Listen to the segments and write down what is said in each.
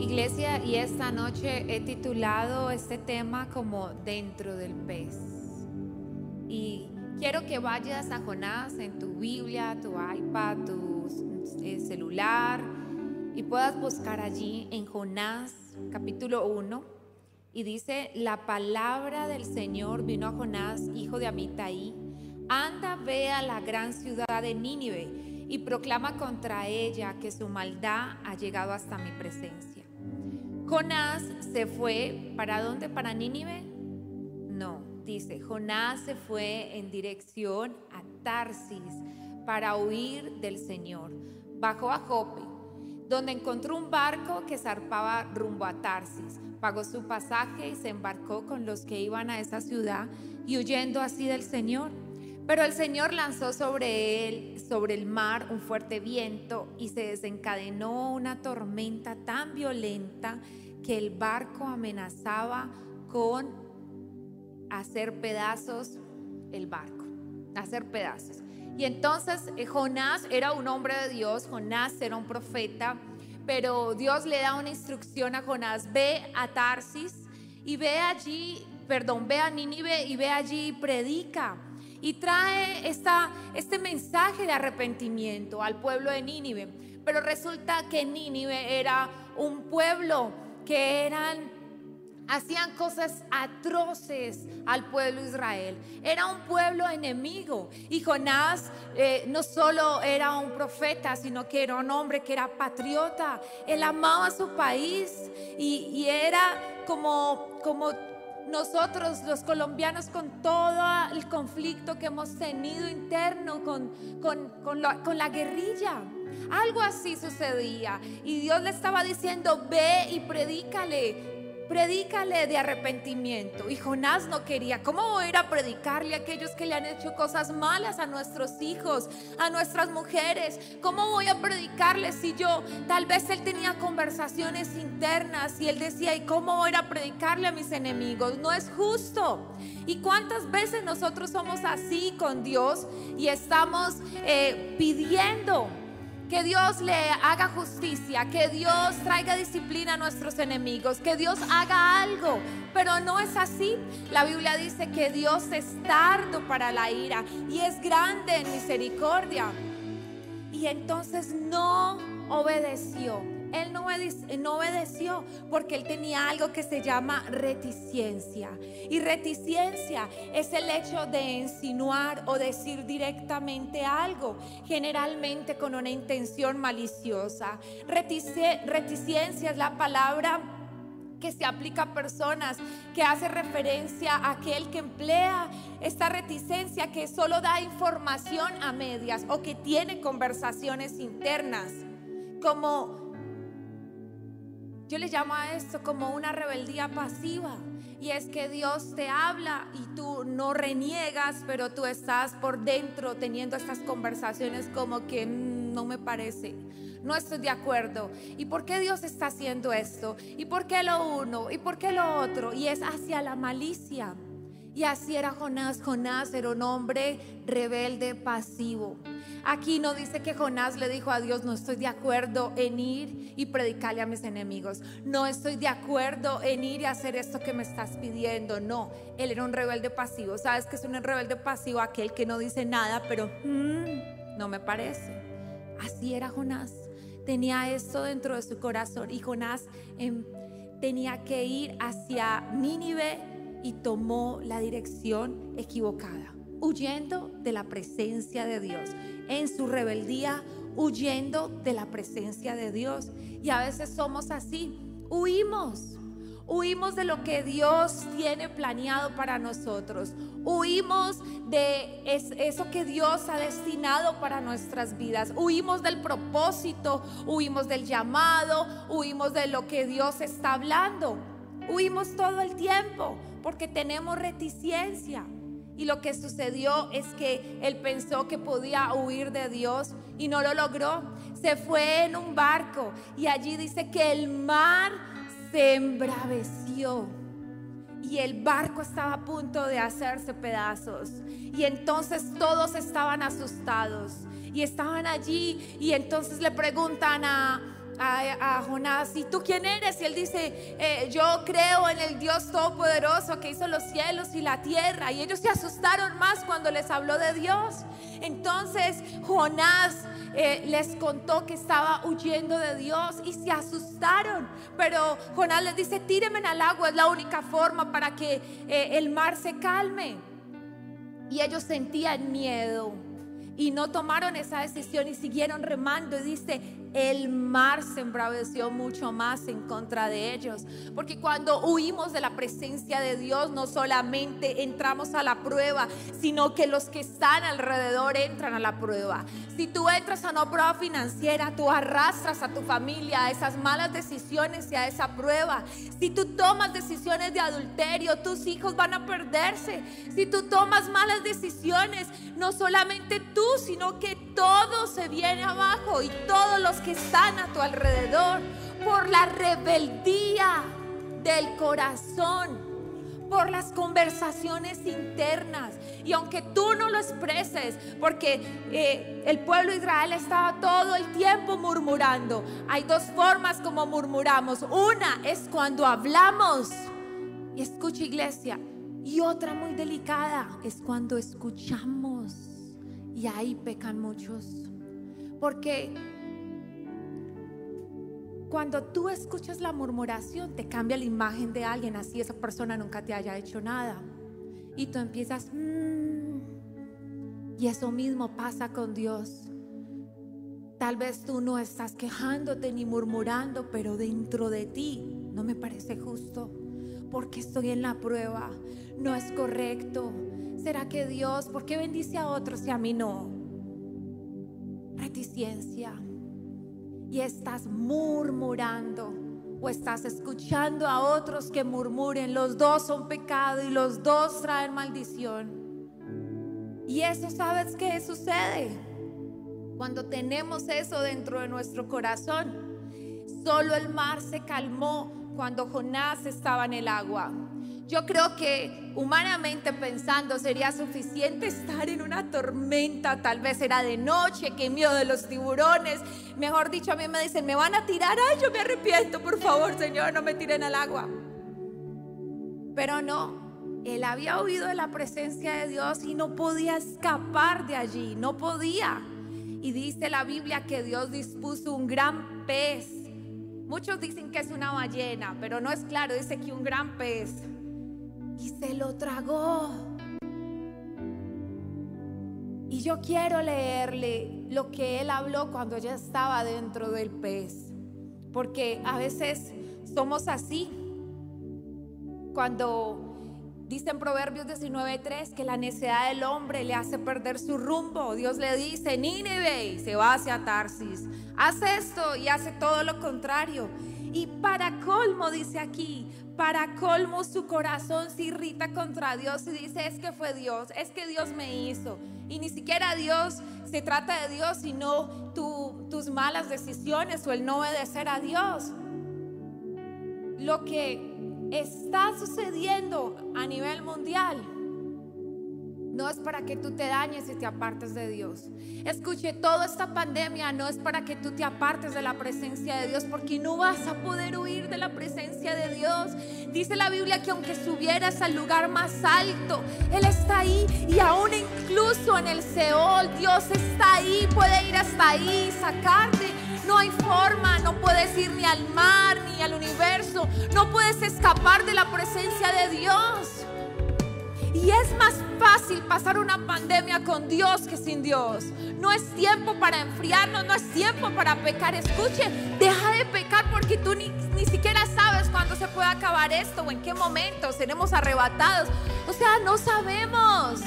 Iglesia, y esta noche he titulado este tema como Dentro del pez. Y quiero que vayas a Jonás en tu Biblia, tu iPad, tu eh, celular, y puedas buscar allí en Jonás capítulo 1. Y dice, la palabra del Señor vino a Jonás, hijo de Amitai, anda, ve a la gran ciudad de Nínive y proclama contra ella que su maldad ha llegado hasta mi presencia. Jonás se fue, ¿para dónde? ¿Para Nínive? No, dice, Jonás se fue en dirección a Tarsis para huir del Señor. Bajó a Jope, donde encontró un barco que zarpaba rumbo a Tarsis. Pagó su pasaje y se embarcó con los que iban a esa ciudad y huyendo así del Señor. Pero el Señor lanzó sobre él, sobre el mar, un fuerte viento y se desencadenó una tormenta tan violenta que el barco amenazaba con hacer pedazos el barco, hacer pedazos. Y entonces eh, Jonás era un hombre de Dios, Jonás era un profeta, pero Dios le da una instrucción a Jonás, ve a Tarsis y ve allí, perdón, ve a Nínive y ve allí y predica y trae este mensaje de arrepentimiento al pueblo de Nínive. Pero resulta que Nínive era un pueblo que eran hacían cosas atroces al pueblo de Israel. Era un pueblo enemigo. Y Jonás eh, no solo era un profeta, sino que era un hombre que era patriota. Él amaba su país y, y era como, como nosotros los colombianos con todo el conflicto que hemos tenido interno con, con, la, guerrilla. Algo así sucedía. Y Dios le estaba diciendo, ve y predícale predícale de arrepentimiento. Y Jonás no quería. ¿Cómo voy a ir a predicarle a aquellos que le han hecho cosas malas a nuestros hijos, a nuestras mujeres? ¿Cómo voy a predicarle si yo tal vez él tenía conversaciones internas y él decía, ¿y cómo voy a ir a predicarle a mis enemigos? No es justo. ¿Y cuántas veces nosotros somos así con Dios y estamos eh, pidiendo? Que Dios le haga justicia, que Dios traiga disciplina a nuestros enemigos, que Dios haga algo. Pero no es así. La Biblia dice que Dios es tardo para la ira y es grande en misericordia. Y entonces no obedeció él no obedeció porque él tenía algo que se llama reticiencia. Y reticiencia es el hecho de insinuar o decir directamente algo, generalmente con una intención maliciosa. Reticiencia es la palabra que se aplica a personas, que hace referencia a aquel que emplea esta reticencia, que solo da información a medias o que tiene conversaciones internas, como yo le llamo a esto como una rebeldía pasiva. Y es que Dios te habla y tú no reniegas, pero tú estás por dentro teniendo estas conversaciones como que mm, no me parece, no estoy de acuerdo. ¿Y por qué Dios está haciendo esto? ¿Y por qué lo uno? ¿Y por qué lo otro? Y es hacia la malicia. Y así era Jonás. Jonás era un hombre rebelde, pasivo. Aquí no dice que Jonás le dijo a Dios, no estoy de acuerdo en ir y predicarle a mis enemigos. No estoy de acuerdo en ir y hacer esto que me estás pidiendo. No, él era un rebelde pasivo. ¿Sabes que es un rebelde pasivo? Aquel que no dice nada, pero mm, no me parece. Así era Jonás. Tenía esto dentro de su corazón y Jonás em, tenía que ir hacia Nínive y tomó la dirección equivocada, huyendo de la presencia de Dios. En su rebeldía, huyendo de la presencia de Dios. Y a veces somos así, huimos. Huimos de lo que Dios tiene planeado para nosotros. Huimos de eso que Dios ha destinado para nuestras vidas. Huimos del propósito, huimos del llamado, huimos de lo que Dios está hablando. Huimos todo el tiempo porque tenemos reticencia. Y lo que sucedió es que él pensó que podía huir de Dios y no lo logró. Se fue en un barco y allí dice que el mar se embraveció y el barco estaba a punto de hacerse pedazos. Y entonces todos estaban asustados y estaban allí y entonces le preguntan a, a, Jonás, ¿y tú quién eres? Y él dice, eh, yo creo en el Dios Todopoderoso que hizo los cielos y la tierra. Y ellos se asustaron más cuando les habló de Dios. Entonces Jonás eh, les contó que estaba huyendo de Dios y se asustaron. Pero Jonás les dice, tírenme al agua, es la única forma para que eh, el mar se calme. Y ellos sentían miedo y no tomaron esa decisión y siguieron remando. Y dice, el mar se embraveció mucho más en contra de ellos. Porque cuando huimos de la presencia de Dios, no solamente entramos a la prueba, sino que los que están alrededor entran a la prueba. Si tú entras a una prueba financiera, tú arrastras a tu familia a esas malas decisiones y a esa prueba. Si tú tomas decisiones de adulterio, tus hijos van a perderse. Si tú tomas malas decisiones, no solamente tú, sino que todo se viene abajo y todos los que están a tu alrededor por la rebeldía del corazón por las conversaciones internas. Y aunque tú no lo expreses, porque eh, el pueblo de Israel estaba todo el tiempo murmurando, hay dos formas como murmuramos. Una es cuando hablamos, y escucha iglesia, y otra muy delicada es cuando escuchamos, y ahí pecan muchos. Porque cuando tú escuchas la murmuración, te cambia la imagen de alguien, así esa persona nunca te haya hecho nada. Y tú empiezas, mm". y eso mismo pasa con Dios. Tal vez tú no estás quejándote ni murmurando, pero dentro de ti no me parece justo, porque estoy en la prueba, no es correcto. ¿Será que Dios, por qué bendice a otros y a mí no? Reticiencia y estás murmurando o estás escuchando a otros que murmuren, los dos son pecado y los dos traen maldición. Y eso sabes qué sucede cuando tenemos eso dentro de nuestro corazón. Solo el mar se calmó cuando Jonás estaba en el agua. Yo creo que humanamente pensando sería suficiente estar en una tormenta, tal vez era de noche, que miedo de los tiburones. Mejor dicho, a mí me dicen, me van a tirar, ay, yo me arrepiento, por favor, Señor, no me tiren al agua. Pero no, él había oído de la presencia de Dios y no podía escapar de allí, no podía. Y dice la Biblia que Dios dispuso un gran pez. Muchos dicen que es una ballena, pero no es claro, dice que un gran pez y se lo tragó. Y yo quiero leerle lo que él habló cuando ya estaba dentro del pez. Porque a veces somos así. Cuando dice en Proverbios 19:3 que la necedad del hombre le hace perder su rumbo. Dios le dice, Nínive, y se va hacia Tarsis. Hace esto y hace todo lo contrario. Y para colmo, dice aquí, para colmo su corazón se irrita contra Dios y dice, es que fue Dios, es que Dios me hizo. Y ni siquiera Dios se trata de Dios, sino tus malas decisiones o el no obedecer a Dios. Lo que está sucediendo a nivel mundial no es para que tú te dañes y te apartes de Dios. Escuche, toda esta pandemia no es para que tú te apartes de la presencia de Dios, porque no vas a poder huir de la presencia de Dios. Dice la Biblia que aunque subieras al lugar más alto, Él está ahí y aún incluso en el Seol, Dios está ahí, puede ir hasta ahí, sacarte. No hay forma, no puedes ir ni al mar ni al universo, no puedes escapar de la presencia de Dios. Y es más fácil pasar una pandemia con Dios que sin Dios. No es tiempo para enfriarnos, no es tiempo para pecar. Escuche, deja de pecar porque tú ni, ni siquiera sabes cuándo se puede acabar esto o en qué momento seremos arrebatados. O sea, no sabemos.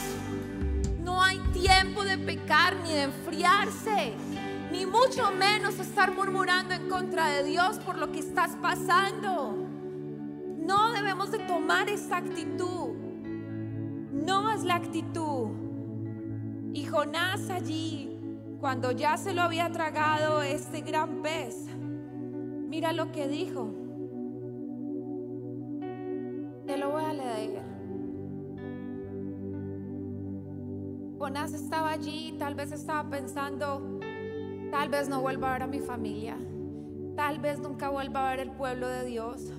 No hay tiempo de pecar ni de enfriarse, ni mucho menos estar murmurando en contra de Dios por lo que estás pasando. No debemos de tomar esa actitud. No es la actitud. Y Jonás allí, cuando ya se lo había tragado este gran pez, mira lo que dijo. Te lo voy a leer. Jonás estaba allí, tal vez estaba pensando, tal vez no vuelva a ver a mi familia. tal vez nunca vuelva a ver el pueblo de Dios.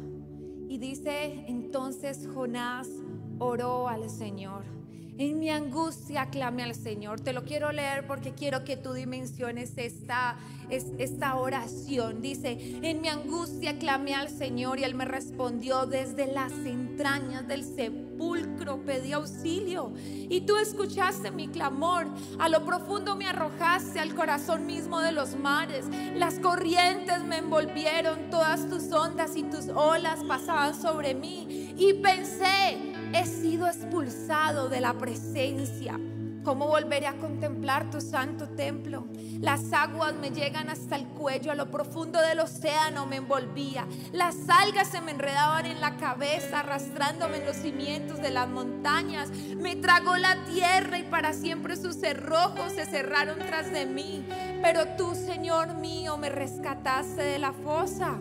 Y dice, entonces Jonás oró al Señor. En mi angustia clame al Señor. Te lo quiero leer porque quiero que tú dimensiones esta, esta oración. Dice, en mi angustia clame al Señor y Él me respondió desde las entrañas del sepulcro, pedí auxilio. Y tú escuchaste mi clamor. A lo profundo me arrojaste al corazón mismo de los mares. Las corrientes me envolvieron, todas tus ondas y tus olas pasaban sobre mí. Y pensé, he sido expulsado de la presencia. ¿Cómo volveré a contemplar tu santo templo? Las aguas me llegan hasta el cuello, a lo profundo del océano me envolvía. Las algas se me enredaban en la cabeza, arrastrándome en los cimientos de las montañas. Me tragó la tierra y para siempre sus cerrojos se cerraron tras de mí. Pero tú, Señor mío, me rescataste de la fosa.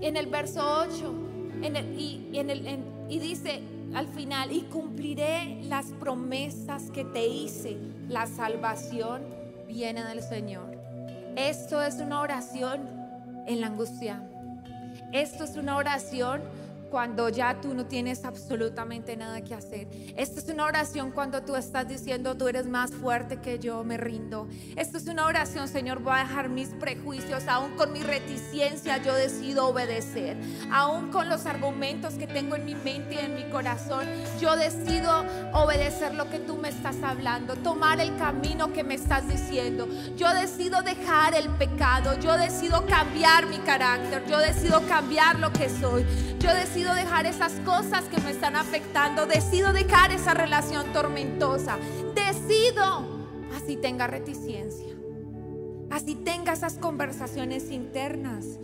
En el verso 8, y, y dice al final, y cumpliré las promesas que te hice. La salvación viene del Señor. Esto es una oración en la angustia. Esto es una oración cuando ya tú no tienes absolutamente nada que hacer. Esta es una oración cuando tú estás diciendo, tú eres más fuerte que yo, me rindo. Esto es una oración, Señor, voy a dejar mis prejuicios, aún con mi reticencia yo decido obedecer. Aún con los argumentos que tengo en mi mente y en mi corazón, yo decido obedecer lo que tú me estás hablando, tomar el camino que me estás diciendo. Yo decido dejar el pecado, yo decido cambiar mi carácter, yo decido cambiar lo que soy. Yo decido decido dejar esas cosas que me están afectando, decido dejar esa relación tormentosa, decido, así tenga reticencia, así tenga esas conversaciones internas,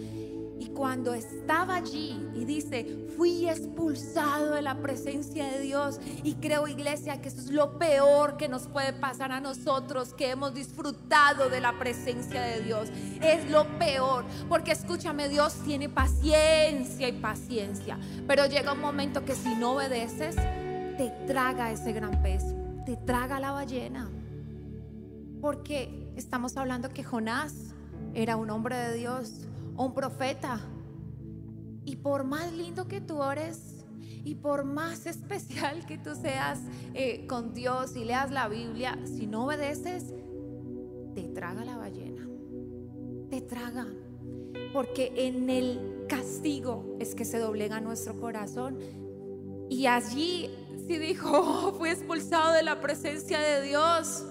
y cuando estaba allí y dice, fui expulsado de la presencia de Dios. Y creo, iglesia, que eso es lo peor que nos puede pasar a nosotros que hemos disfrutado de la presencia de Dios. Es lo peor. Porque escúchame, Dios tiene paciencia y paciencia. Pero llega un momento que si no obedeces, te traga ese gran pez. Te traga la ballena. Porque estamos hablando que Jonás era un hombre de Dios un profeta. Y por más lindo que tú ores y por más especial que tú seas eh, con Dios y leas la Biblia, si no obedeces, te traga la ballena. Te traga. Porque en el castigo es que se doblega nuestro corazón. Y allí si dijo, oh, fui expulsado de la presencia de Dios.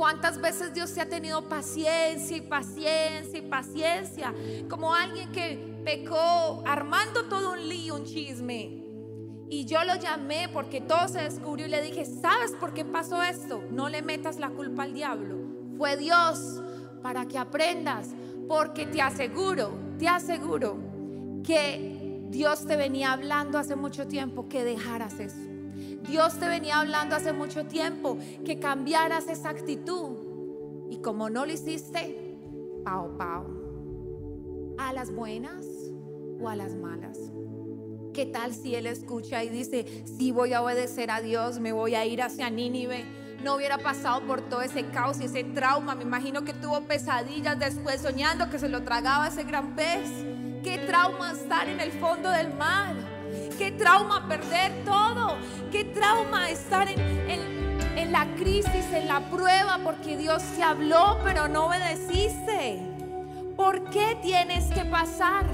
¿Cuántas veces Dios te ha tenido paciencia y paciencia y paciencia? Como alguien que pecó armando todo un lío, un chisme. Y yo lo llamé porque todo se descubrió y le dije, ¿sabes por qué pasó esto? No le metas la culpa al diablo. Fue Dios para que aprendas. Porque te aseguro, te aseguro que Dios te venía hablando hace mucho tiempo que dejaras eso. Dios te venía hablando hace mucho tiempo que cambiaras esa actitud. Y como no lo hiciste, pao, pao. A las buenas o a las malas. ¿Qué tal si Él escucha y dice, si voy a obedecer a Dios, me voy a ir hacia Nínive? No hubiera pasado por todo ese caos y ese trauma. Me imagino que tuvo pesadillas después soñando que se lo tragaba ese gran pez. Qué trauma estar en el fondo del mar. Qué trauma perder todo. Qué trauma estar en, la crisis, en la prueba, porque Dios te habló, pero no obedeciste. ¿Por qué tienes que pasar?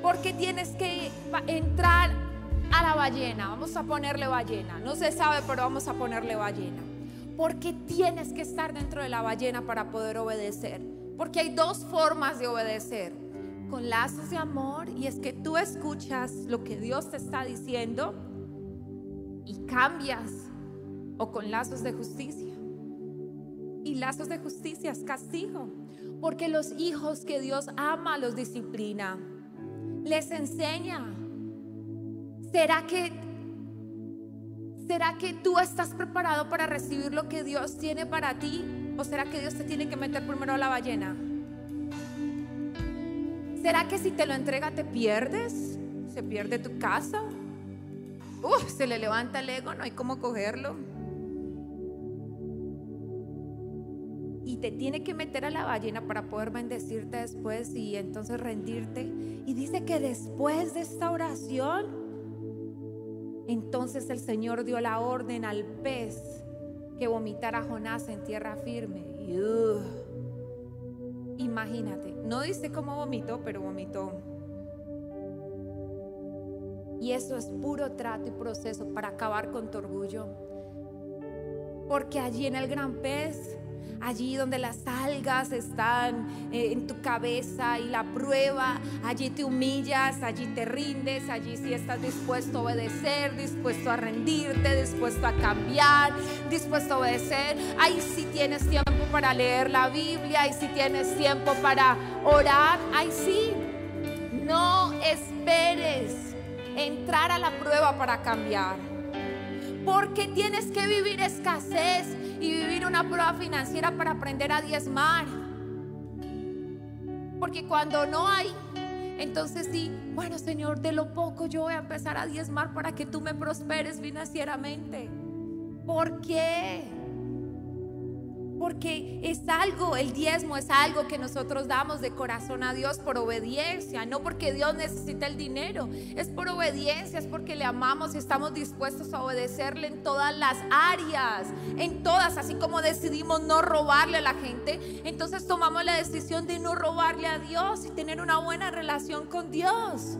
¿Por qué tienes que entrar a la ballena? Vamos a ponerle ballena. No se sabe, pero vamos a ponerle ballena. ¿Por qué tienes que estar dentro de la ballena para poder obedecer? Porque hay dos formas de obedecer con lazos de amor y es que tú escuchas lo que Dios te está diciendo y cambias o con lazos de justicia. Y lazos de justicia es castigo, porque los hijos que Dios ama los disciplina, les enseña. ¿Será que será que tú estás preparado para recibir lo que Dios tiene para ti o será que Dios te tiene que meter primero a la ballena? ¿Será que si te lo entrega te pierdes? ¿Se pierde tu casa? Uf, se le levanta el ego, no hay cómo cogerlo. Y te tiene que meter a la ballena para poder bendecirte después y entonces rendirte. Y dice que después de esta oración, entonces el Señor dio la orden al pez que vomitara a Jonás en tierra firme. Imagínate, no dice cómo vomitó, pero vomitó. Y eso es puro trato y proceso para acabar con tu orgullo. Porque allí en el gran pez allí donde las algas están eh, en tu cabeza y la prueba, allí te humillas, allí te rindes, allí si estás dispuesto a obedecer, dispuesto a rendirte, dispuesto a cambiar, dispuesto a obedecer. Ahí sí tienes tiempo para leer la Biblia, ahí sí tienes tiempo para orar, ahí sí. No esperes entrar a la prueba para cambiar. Porque tienes que vivir escasez y vivir una prueba financiera para aprender a diezmar. Porque cuando no hay, entonces sí, bueno Señor, de lo poco yo voy a empezar a diezmar para que tú me prosperes financieramente. ¿Por qué? Porque es algo, el diezmo es algo que nosotros damos de corazón a Dios por obediencia, no porque Dios necesita el dinero, es por obediencia, es porque le amamos y estamos dispuestos a obedecerle en todas las áreas, en todas, así como decidimos no robarle a la gente, entonces tomamos la decisión de no robarle a Dios y tener una buena relación con Dios.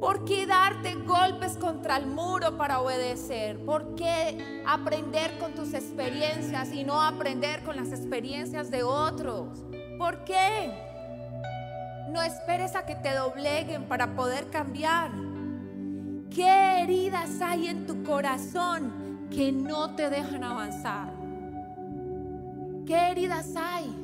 ¿Por qué darte golpes contra el muro para obedecer? ¿Por qué aprender con tus experiencias y no aprender con las experiencias de otros? ¿Por qué? No esperes a que te dobleguen para poder cambiar. ¿Qué heridas hay en tu corazón que no te dejan avanzar? ¿Qué heridas hay?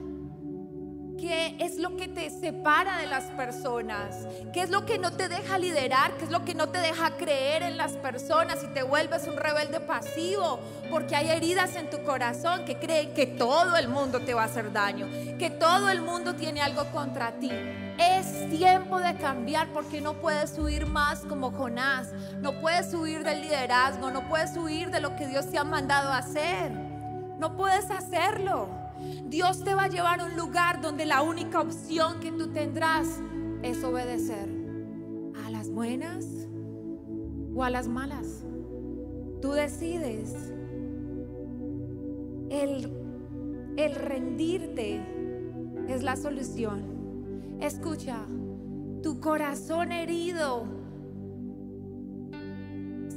¿Qué es lo que te separa de las personas? ¿Qué es lo que no te deja liderar? ¿Qué es lo que no te deja creer en las personas y te vuelves un rebelde pasivo? Porque hay heridas en tu corazón que creen que todo el mundo te va a hacer daño, que todo el mundo tiene algo contra ti. Es tiempo de cambiar porque no puedes huir más como Jonás, no puedes huir del liderazgo, no puedes huir de lo que Dios te ha mandado hacer. No puedes hacerlo. Dios te va a llevar a un lugar donde la única opción que tú tendrás es obedecer a las buenas o a las malas. Tú decides. El, el rendirte es la solución. Escucha, tu corazón herido.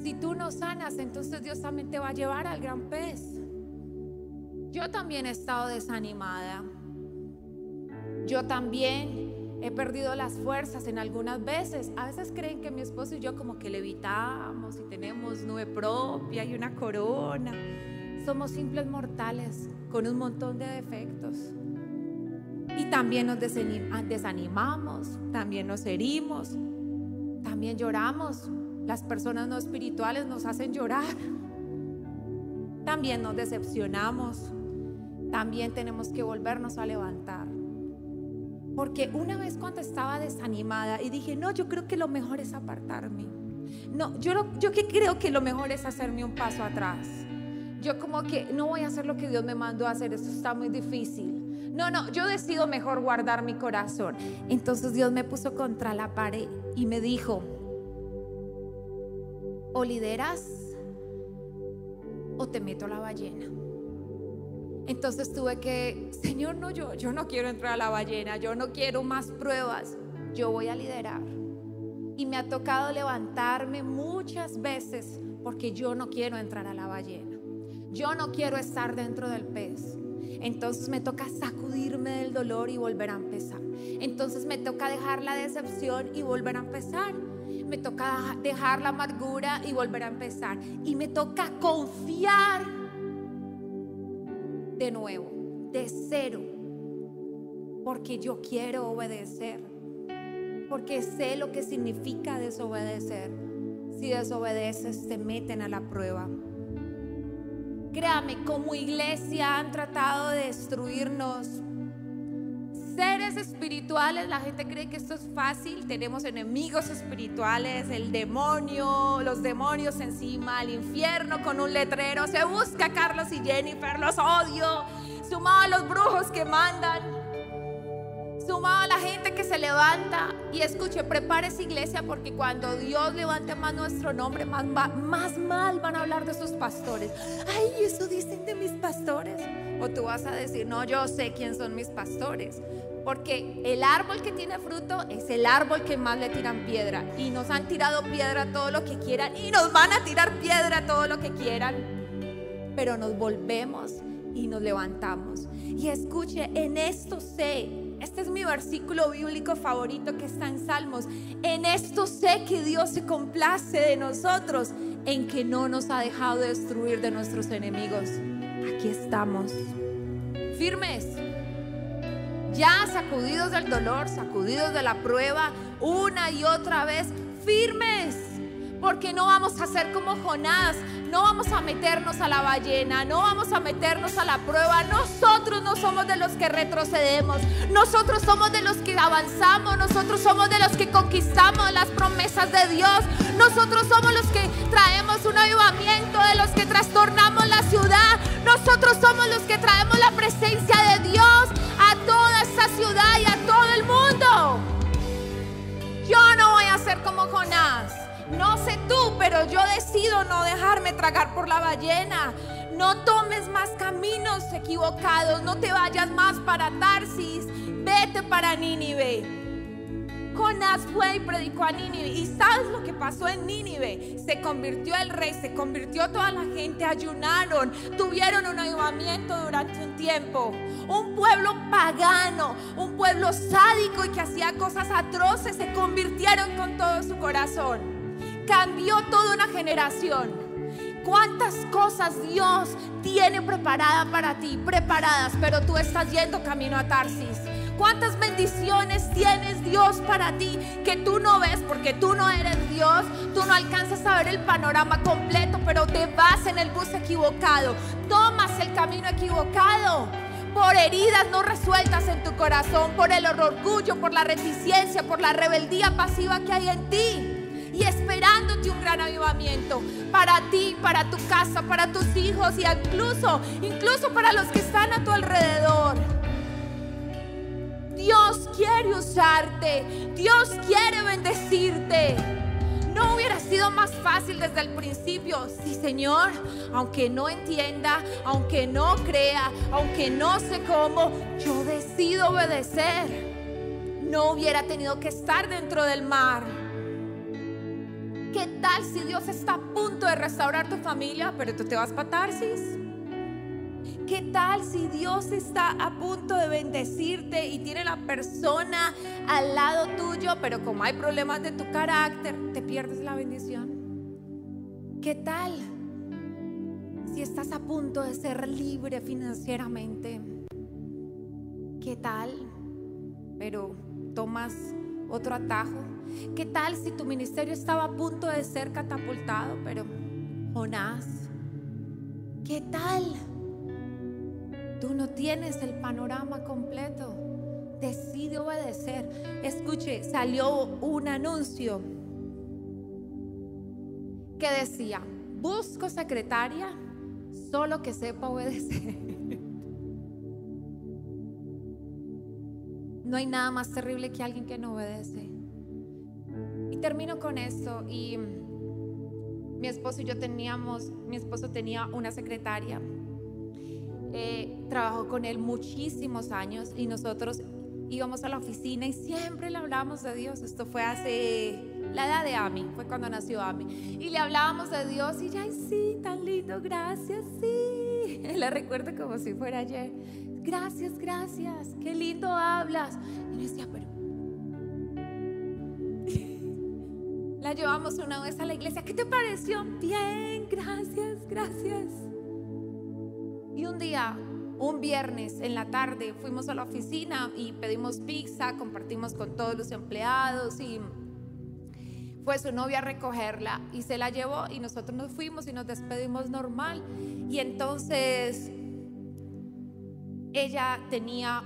Si tú no sanas, entonces Dios también te va a llevar al gran pez. Yo también he estado desanimada. Yo también he perdido las fuerzas en algunas veces. A veces creen que mi esposo y yo como que levitamos y tenemos nube propia y una corona. Somos simples mortales con un montón de defectos. Y también nos desanimamos, también nos herimos, también lloramos. Las personas no espirituales nos hacen llorar. También nos decepcionamos también tenemos que volvernos a levantar. Porque una vez cuando estaba desanimada y dije, no, yo creo que lo mejor es apartarme. No, yo, yo que creo que lo mejor es hacerme un paso atrás. Yo como que no voy a hacer lo que Dios me mandó a hacer, esto está muy difícil. No, no, yo decido mejor guardar mi corazón. Entonces Dios me puso contra la pared y me dijo, o lideras o te meto la ballena. Entonces tuve que, Señor, no, yo, yo no quiero entrar a la ballena, yo no quiero más pruebas, yo voy a liderar. Y me ha tocado levantarme muchas veces porque yo no quiero entrar a la ballena. Yo no quiero estar dentro del pez. Entonces me toca sacudirme del dolor y volver a empezar. Entonces me toca dejar la decepción y volver a empezar. Me toca dejar la amargura y volver a empezar. Y me toca confiar de nuevo, de cero, porque yo quiero obedecer, porque sé lo que significa desobedecer. Si desobedeces, te meten a la prueba. Créame, como iglesia han tratado de destruirnos. Seres espirituales, la gente cree que esto es fácil. Tenemos enemigos espirituales, el demonio, los demonios encima, el infierno con un letrero. Se busca Carlos y Jennifer, los odio. sumado a los brujos que mandan, sumado a la gente que se levanta. Y escuche, prepare esa iglesia porque cuando Dios levante más nuestro nombre, más, más mal van a hablar de sus pastores. Ay, eso dicen de mis pastores. O tú vas a decir, no, yo sé quién son mis pastores. Porque el árbol que tiene fruto es el árbol que más le tiran piedra. Y nos han tirado piedra todo lo que quieran. Y nos van a tirar piedra todo lo que quieran. Pero nos volvemos y nos levantamos. Y escuche, en esto sé, este es mi versículo bíblico favorito que está en Salmos. En esto sé que Dios se complace de nosotros, en que no nos ha dejado destruir de nuestros enemigos. Aquí estamos, firmes ya sacudidos del dolor, sacudidos de la prueba, una y otra vez, firmes, porque no vamos a ser como Jonás, no vamos a meternos a la ballena, no vamos a meternos a la prueba. Nosotros no somos de los que retrocedemos, nosotros somos de los que avanzamos, nosotros somos de los que conquistamos las promesas de Dios, nosotros somos los que traemos un avivamiento, de los que trastornamos la ciudad, nosotros somos los que traemos la presencia de Dios a toda esta ciudad y a todo el mundo. Yo no voy a ser como Jonás. No sé tú, pero yo decido no dejarme tragar por la ballena. No tomes más caminos equivocados. No te vayas más para Tarsis. Vete para Nínive. Jonás fue y predicó a Nínive. ¿Y sabes lo que pasó en Nínive? Se convirtió el rey, se convirtió toda la gente, ayunaron, tuvieron un avivamiento durante un tiempo. Un pueblo pagano, un pueblo sádico y que hacía cosas atroces, se convirtieron con todo su corazón. Cambió toda una generación. ¿Cuántas cosas Dios tiene preparada para ti? Preparadas, pero tú estás yendo camino a Tarsis. ¿Cuántas bendiciones tienes Dios para ti que tú no ves porque tú no eres Dios? Tú no alcanzas a ver el panorama completo, pero te vas en el bus equivocado. Tomas el camino equivocado por heridas no resueltas en tu corazón, por el orgullo, por la reticencia, por la rebeldía pasiva que hay en ti. Y esperándote un gran avivamiento para ti, para tu casa, para tus hijos y incluso, incluso para los que están a tu alrededor. Dios quiere usarte. Dios quiere bendecirte. No hubiera sido más fácil desde el principio. Sí, Señor, aunque no entienda, aunque no crea, aunque no sé cómo, yo decido obedecer. No hubiera tenido que estar dentro del mar. ¿Qué tal si Dios está a punto de restaurar tu familia, pero tú te vas para Tarsis? ¿Qué tal si Dios está a punto de bendecirte y tiene la persona al lado tuyo, pero como hay problemas de tu carácter, te pierdes la bendición? ¿Qué tal si estás a punto de ser libre financieramente? ¿Qué tal? Pero tomas otro atajo. ¿Qué tal si tu ministerio estaba a punto de ser catapultado, pero Jonás? ¿Qué tal? Tú no tienes el panorama completo. Decide obedecer. Escuche, salió un anuncio que decía, busco secretaria, solo que sepa obedecer. No hay nada más terrible que alguien que no obedece. Termino con esto. Y mi esposo y yo teníamos, mi esposo tenía una secretaria eh, trabajó con él muchísimos años y nosotros íbamos a la oficina y siempre le hablábamos de Dios. Esto fue hace la edad de Ami, fue cuando nació Ami. Y le hablábamos de Dios y ya, sí, tan lindo, gracias, sí. Le recuerdo como si fuera ayer. Gracias, gracias, qué lindo hablas. Y le decía, pero... La llevamos una vez a la iglesia. ¿Qué te pareció? Bien, gracias, gracias. Y un día, un viernes en la tarde, fuimos a la oficina y pedimos pizza, compartimos con todos los empleados y fue su novia a recogerla y se la llevó y nosotros nos fuimos y nos despedimos normal. Y entonces ella tenía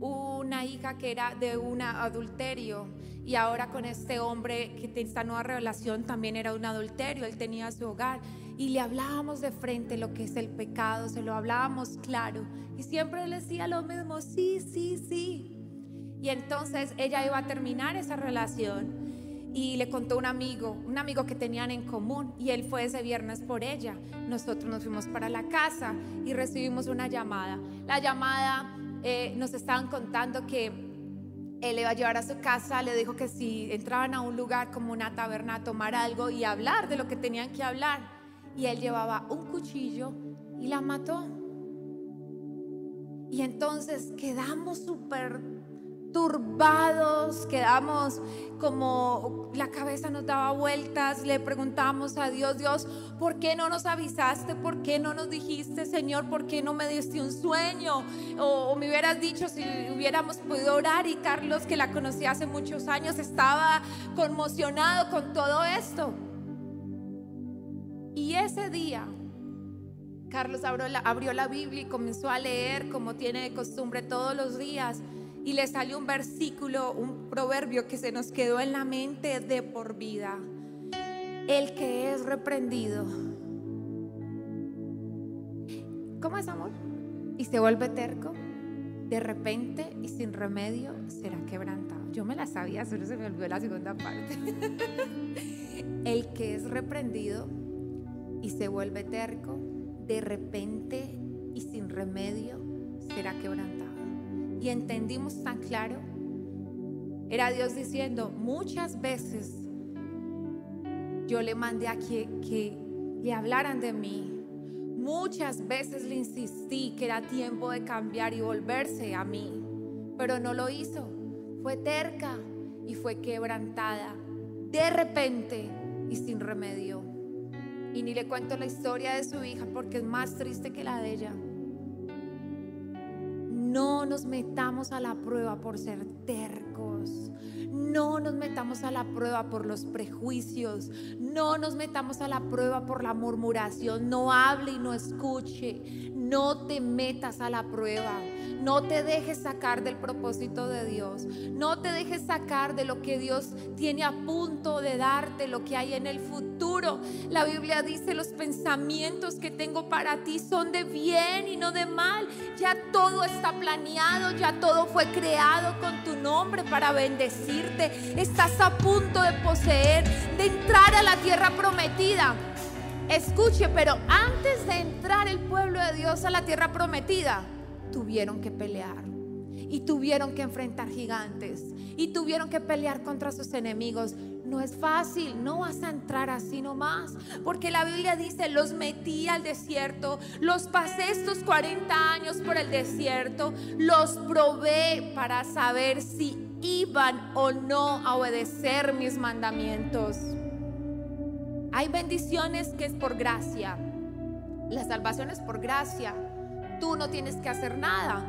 una hija que era de un adulterio y ahora con este hombre que esta nueva revelación también era un adulterio, él tenía su hogar y le hablábamos de frente lo que es el pecado, se lo hablábamos claro. Y siempre le decía lo mismo, sí, sí, sí. Y entonces ella iba a terminar esa relación y le contó un amigo, un amigo que tenían en común, y él fue ese viernes por ella. Nosotros nos fuimos para la casa y recibimos una llamada. La llamada eh, nos estaban contando que él le iba a llevar a su casa, le dijo que si entraban a un lugar como una taberna a tomar algo y hablar de lo que tenían que hablar, y él llevaba un cuchillo y la mató. Y entonces quedamos súper turbados, quedamos como la cabeza nos daba vueltas, le preguntamos a Dios, Dios, ¿por qué no nos avisaste? ¿Por qué no nos dijiste, Señor? ¿Por qué no me diste un sueño? O, me hubieras dicho si hubiéramos podido orar y Carlos, que la conocí hace muchos años, estaba conmocionado con todo esto. Y ese día, Carlos abrió la, abrió la Biblia y comenzó a leer como tiene de costumbre todos los días y le salió un versículo, un proverbio que se nos quedó en la mente de por vida. El que es reprendido. ¿Cómo es amor? Y se vuelve terco. De repente y sin remedio será quebrantado. Yo me la sabía, solo se me olvidó la segunda parte. El que es reprendido y se vuelve terco, de repente y sin remedio será quebrantado y entendimos tan claro, era Dios diciendo, muchas veces yo le mandé a que, que le hablaran de mí. Muchas veces le insistí que era tiempo de cambiar y volverse a mí, pero no lo hizo. Fue terca y fue quebrantada de repente y sin remedio. Y ni le cuento la historia de su hija porque es más triste que la de ella. No nos metamos a la prueba por ser tercos. No nos metamos a la prueba por los prejuicios. No nos metamos a la prueba por la murmuración. No hable y no escuche. No te metas a la prueba. No te dejes sacar del propósito de Dios. No te dejes sacar de lo que Dios tiene a punto de darte, lo que hay en el futuro. La Biblia dice, los pensamientos que tengo para ti son de bien y no de mal. Ya todo está planeado, ya todo fue creado con tu nombre para bendecirte. Estás a punto de poseer, de entrar a la tierra prometida. Escuche, pero antes de entrar el pueblo de Dios a la tierra prometida, tuvieron que pelear y tuvieron que enfrentar gigantes y tuvieron que pelear contra sus enemigos. No es fácil, no vas a entrar así nomás, porque la Biblia dice, los metí al desierto, los pasé estos 40 años por el desierto, los probé para saber si iban o no a obedecer mis mandamientos. Hay bendiciones que es por gracia, la salvación es por gracia, Tú no tienes que hacer nada.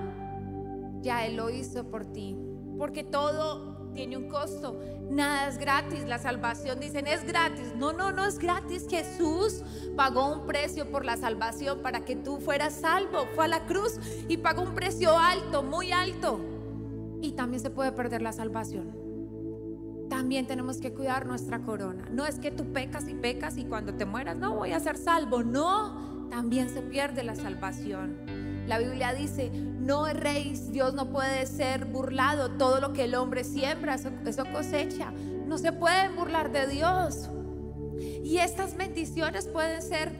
Ya Él lo hizo por ti. Porque todo tiene un costo. Nada es gratis. La salvación dicen es gratis. No, no, no es gratis. Jesús pagó un precio por la salvación para que tú fueras salvo. Fue a la cruz y pagó un precio alto, muy alto. Y también se puede perder la salvación. También tenemos que cuidar nuestra corona. No es que tú pecas y pecas y cuando te mueras no voy a ser salvo. No, también se pierde la salvación. La Biblia dice, no erréis, Dios no puede ser burlado, todo lo que el hombre siembra, eso, cosecha. No se pueden burlar de Dios. Y estas bendiciones pueden ser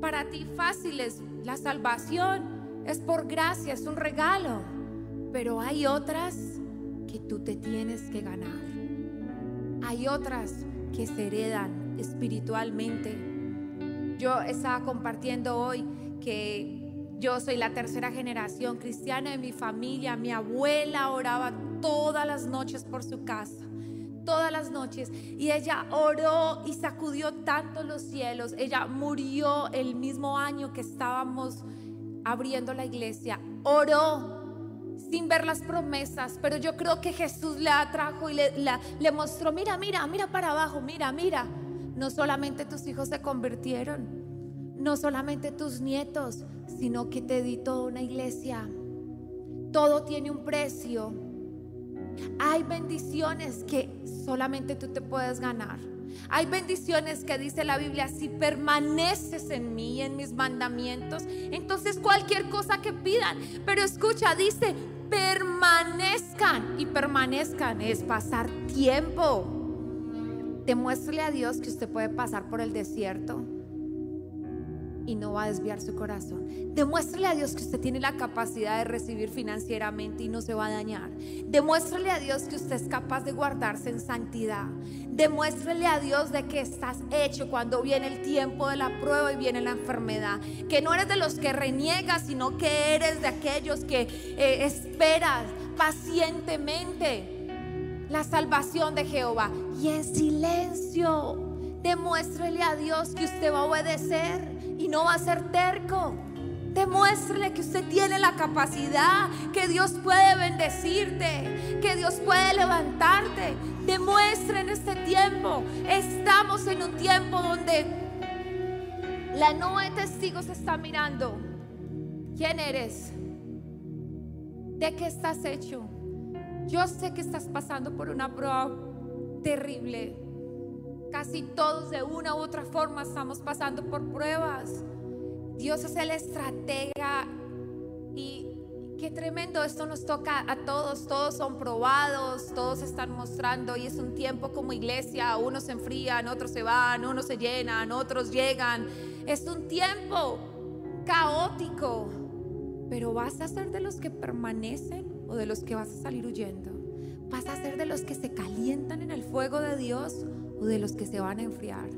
para ti fáciles. La salvación es por gracia, es un regalo. Pero hay otras que tú te tienes que ganar. Hay otras que se heredan espiritualmente. Yo estaba compartiendo hoy que yo soy la tercera generación cristiana de mi familia. Mi abuela oraba todas las noches por su casa. Todas las noches. Y ella oró y sacudió tanto los cielos. Ella murió el mismo año que estábamos abriendo la iglesia. Oró sin ver las promesas, pero yo creo que Jesús le atrajo y le, le mostró, mira, mira, mira para abajo, mira, mira. No solamente tus hijos se convirtieron, no solamente tus nietos, sino que te di toda una iglesia. Todo tiene un precio. Hay bendiciones que solamente tú te puedes ganar. Hay bendiciones que dice la Biblia, si permaneces en mí y en mis mandamientos, entonces cualquier cosa que pidan. Pero escucha, dice, permanezcan y permanezcan es pasar tiempo. Demuéstrele a Dios que usted puede pasar por el desierto y no va a desviar su corazón. Demuéstrele a Dios que usted tiene la capacidad de recibir financieramente y no se va a dañar. Demuéstrele a Dios que usted es capaz de guardarse en santidad. Demuéstrele a Dios de que estás hecho cuando viene el tiempo de la prueba y viene la enfermedad. Que no eres de los que reniegas, sino que eres de aquellos que eh, esperas pacientemente la salvación de Jehová. Y en silencio, demuéstrele a Dios que usted va a obedecer y no va a ser terco. Demuéstrele que usted tiene la capacidad, que Dios puede bendecirte, que Dios puede levantarte. Demuestre en este tiempo. Estamos en un tiempo donde la nube de testigos está mirando. ¿Quién eres? ¿De qué estás hecho? Yo sé que estás pasando por una prueba terrible. Casi todos de una u otra forma estamos pasando por pruebas. Dios es el estratega y qué tremendo, esto nos toca a todos, todos son probados, todos están mostrando y es un tiempo como iglesia, unos se enfrían, otros se van, unos se llenan, otros llegan. Es un tiempo caótico, pero vas a ser de los que permanecen o de los que vas a salir huyendo. Vas a ser de los que se calientan en el fuego de Dios o de los que se van a enfriar.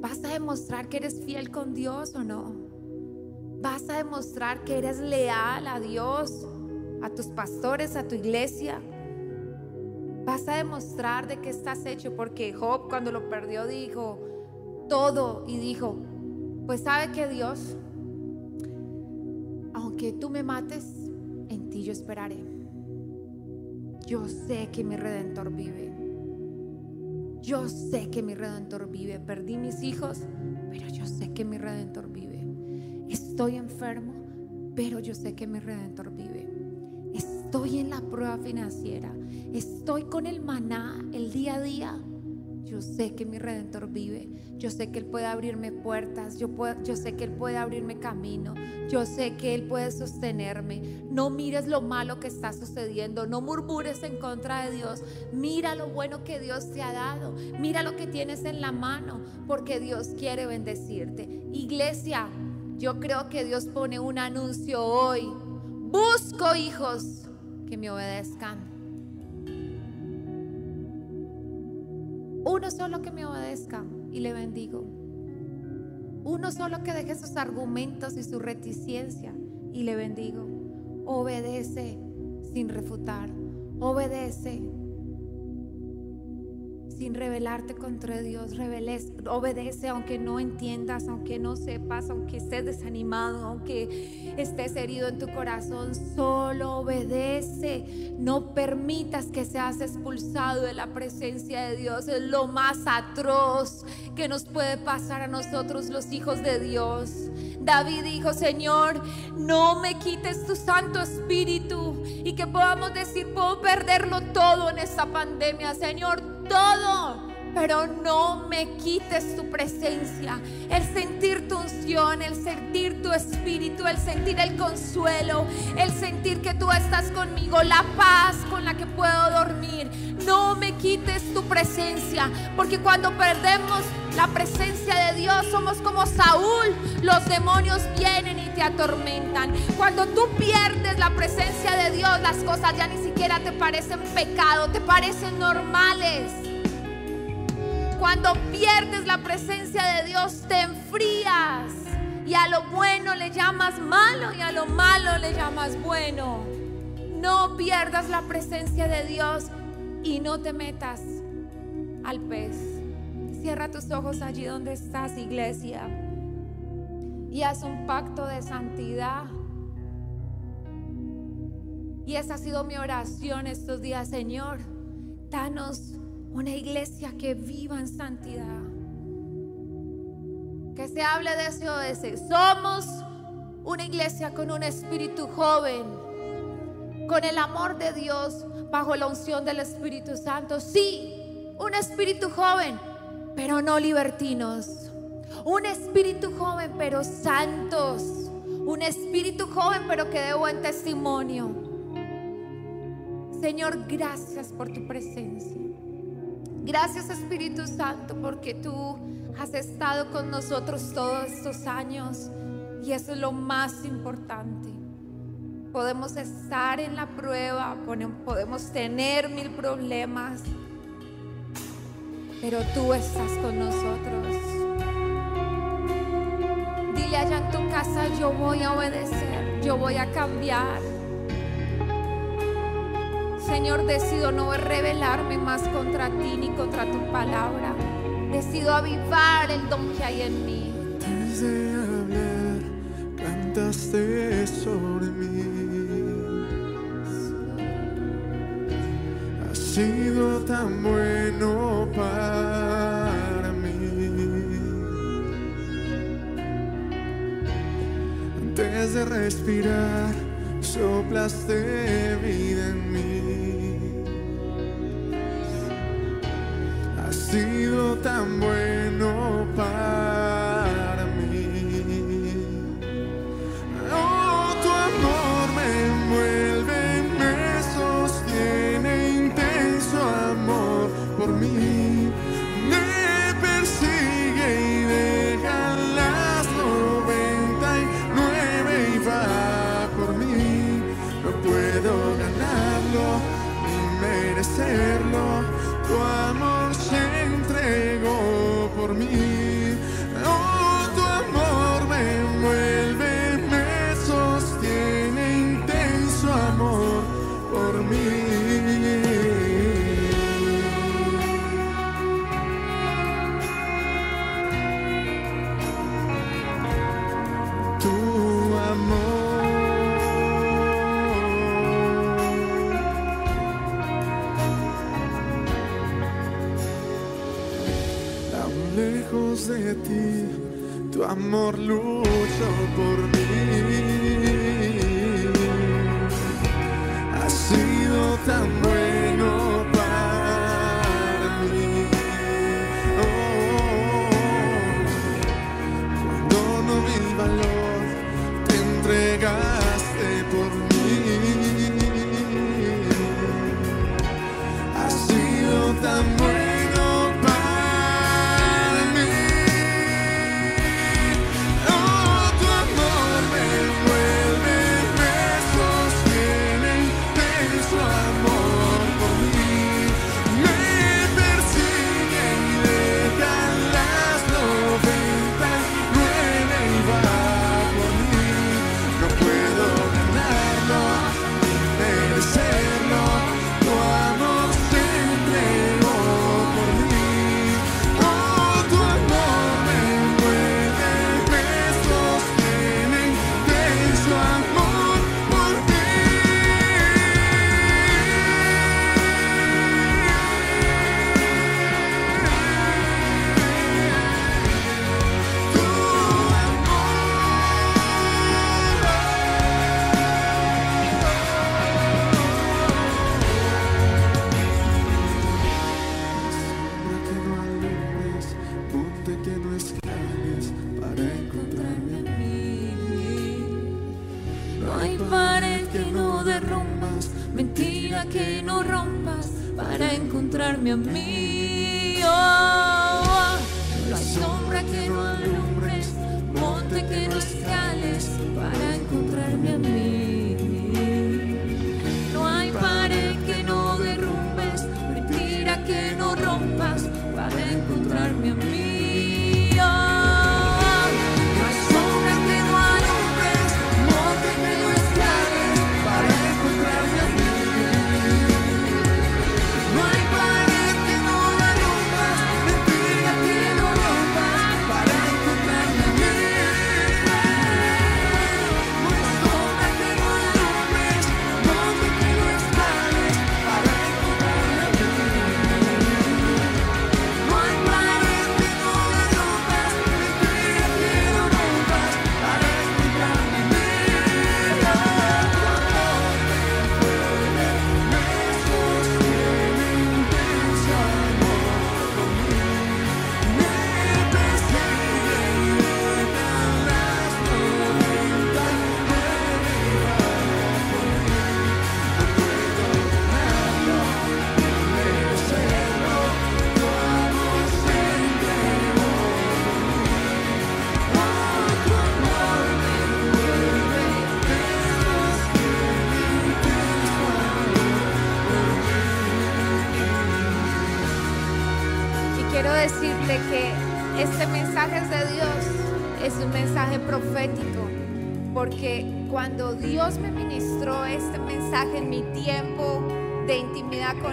¿Vas a demostrar que eres fiel con Dios o no? ¿Vas a demostrar que eres leal a Dios, a tus pastores, a tu iglesia? ¿Vas a demostrar de qué estás hecho? Porque Job cuando lo perdió dijo todo y dijo, pues sabe que Dios, aunque tú me mates, en ti yo esperaré. Yo sé que mi redentor vive. Yo sé que mi redentor vive. Perdí mis hijos, pero yo sé que mi redentor vive. Estoy enfermo, pero yo sé que mi redentor vive. Estoy en la prueba financiera. Estoy con el maná el día a día yo sé que mi redentor vive. Yo sé que Él puede abrirme puertas. Yo, puedo, yo sé que Él puede abrirme camino. Yo sé que Él puede sostenerme. No mires lo malo que está sucediendo. No murmures en contra de Dios. Mira lo bueno que Dios te ha dado. Mira lo que tienes en la mano. Porque Dios quiere bendecirte. Iglesia, yo creo que Dios pone un anuncio hoy. Busco hijos que me obedezcan. Solo que me obedezca y le bendigo. Uno solo que deje sus argumentos y su reticencia y le bendigo. Obedece sin refutar. Obedece sin rebelarte contra Dios. Rebeles, obedece aunque no entiendas, aunque no sepas, aunque estés desanimado, aunque estés herido en tu corazón. Solo obedece. No permitas que seas expulsado de la presencia de Dios. Es lo más atroz que nos puede pasar a nosotros los hijos de Dios. David dijo, Señor, no me quites tu Santo Espíritu y que podamos decir, puedo perderlo todo en esta pandemia. Señor, todo, pero no me quites tu presencia. El sentir tu el sentir tu espíritu, el sentir el consuelo, el sentir que tú estás conmigo, la paz con la que puedo dormir. No me quites tu presencia, porque cuando perdemos la presencia de Dios somos como Saúl. Los demonios vienen y te atormentan. Cuando tú pierdes la presencia de Dios, las cosas ya ni siquiera te parecen pecado, te parecen normales. Cuando pierdes la presencia de Dios, te enfrías. Y a lo bueno le llamas malo y a lo malo le llamas bueno. No pierdas la presencia de Dios y no te metas al pez. Cierra tus ojos allí donde estás, iglesia. Y haz un pacto de santidad. Y esa ha sido mi oración estos días, Señor. Danos una iglesia que viva en santidad. Que se hable de ese. Somos una iglesia con un espíritu joven, con el amor de Dios, bajo la unción del Espíritu Santo. Sí, un espíritu joven, pero no libertinos. Un espíritu joven, pero santos. Un espíritu joven, pero que dé buen testimonio. Señor, gracias por tu presencia. Gracias Espíritu Santo porque tú has estado con nosotros todos estos años y eso es lo más importante. Podemos estar en la prueba, podemos tener mil problemas, pero tú estás con nosotros. Dile allá en tu casa, yo voy a obedecer, yo voy a cambiar. Señor, decido no rebelarme más contra ti ni contra tu palabra. Decido avivar el don que hay en mí. Antes de hablar, cantaste sobre mí. Has sido tan bueno para mí. Antes de respirar, soplaste vida en. Sido tan bueno me.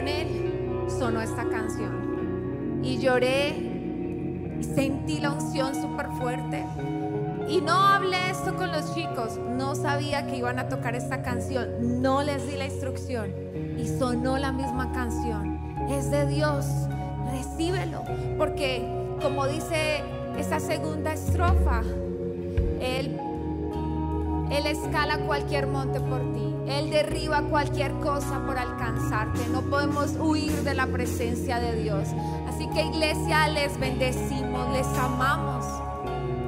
Él, sonó esta canción. Y lloré, sentí la unción súper fuerte. Y no hablé esto con los chicos, no sabía que iban a tocar esta canción, no les di la instrucción y sonó la misma canción. Es de Dios, recíbelo, porque como dice esa segunda estrofa, Él, Él escala cualquier monte por ti, Él derriba cualquier cosa por alcanzarte. No podemos huir de la presencia de Dios. Así que iglesia, les bendecimos, les amamos.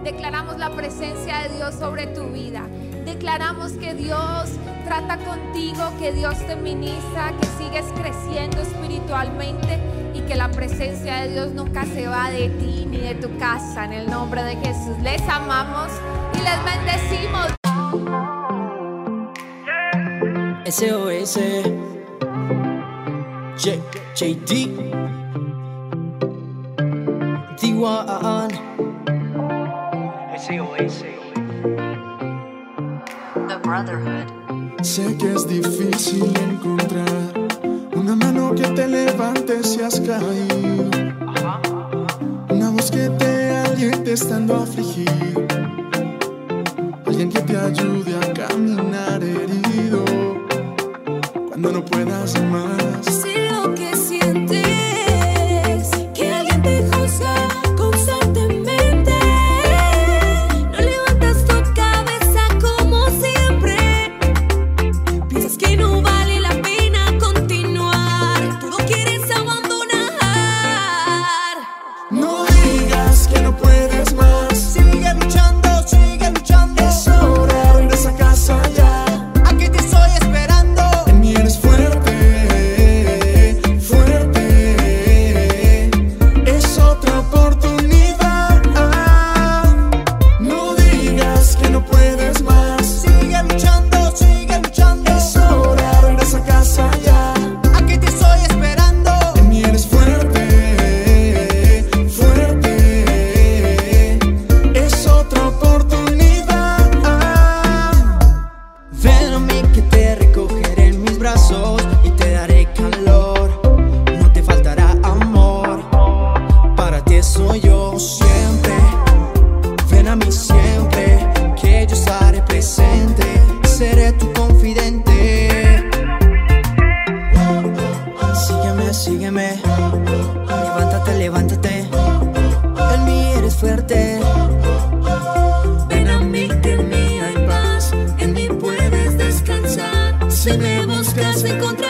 Declaramos la presencia de Dios sobre tu vida. Declaramos que Dios trata contigo, que Dios te ministra, que sigues creciendo espiritualmente y que la presencia de Dios nunca se va de ti ni de tu casa. En el nombre de Jesús les amamos y les bendecimos. SOS J JD D1 SOS The Brotherhood. Sé que es difícil encontrar una mano que te levante si has caído. Una voz que te aliente estando afligido. Alguien que te ayude puedas más. Buscas encontrarás.